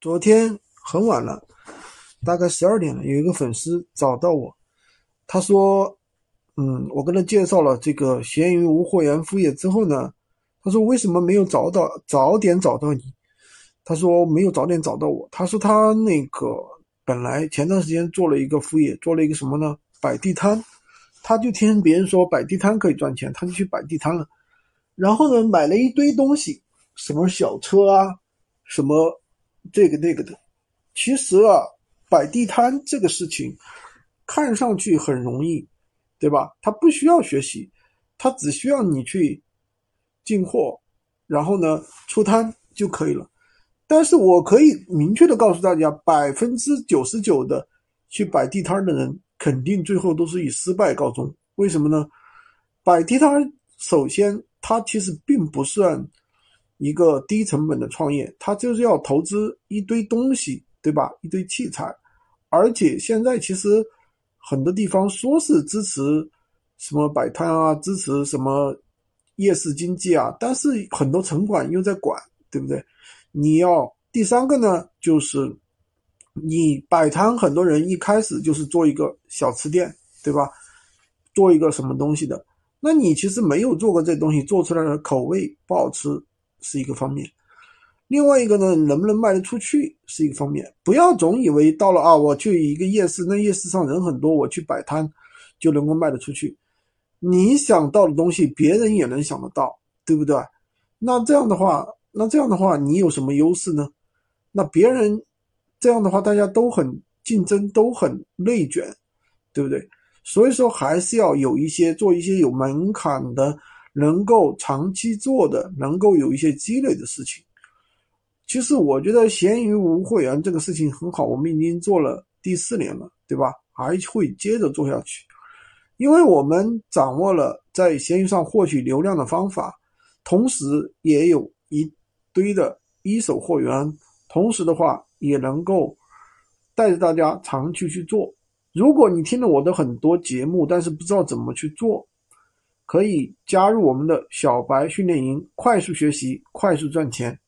昨天很晚了，大概十二点了，有一个粉丝找到我，他说：“嗯，我跟他介绍了这个闲鱼无货源副业之后呢，他说为什么没有找到早点找到你？他说没有早点找到我。他说他那个本来前段时间做了一个副业，做了一个什么呢？摆地摊，他就听别人说摆地摊可以赚钱，他就去摆地摊了，然后呢买了一堆东西，什么小车啊，什么。”这个那个的，其实啊，摆地摊这个事情看上去很容易，对吧？他不需要学习，他只需要你去进货，然后呢出摊就可以了。但是我可以明确的告诉大家，百分之九十九的去摆地摊的人，肯定最后都是以失败告终。为什么呢？摆地摊首先它其实并不算。一个低成本的创业，它就是要投资一堆东西，对吧？一堆器材，而且现在其实很多地方说是支持什么摆摊啊，支持什么夜市经济啊，但是很多城管又在管，对不对？你要第三个呢，就是你摆摊，很多人一开始就是做一个小吃店，对吧？做一个什么东西的，那你其实没有做过这东西，做出来的口味不好吃。是一个方面，另外一个呢，能不能卖得出去是一个方面。不要总以为到了啊，我去一个夜市，那夜市上人很多，我去摆摊就能够卖得出去。你想到的东西，别人也能想得到，对不对？那这样的话，那这样的话，你有什么优势呢？那别人这样的话，大家都很竞争，都很内卷，对不对？所以说，还是要有一些做一些有门槛的。能够长期做的，能够有一些积累的事情。其实我觉得闲鱼无会员这个事情很好，我们已经做了第四年了，对吧？还会接着做下去，因为我们掌握了在闲鱼上获取流量的方法，同时也有一堆的一手货源，同时的话也能够带着大家长期去做。如果你听了我的很多节目，但是不知道怎么去做。可以加入我们的小白训练营，快速学习，快速赚钱。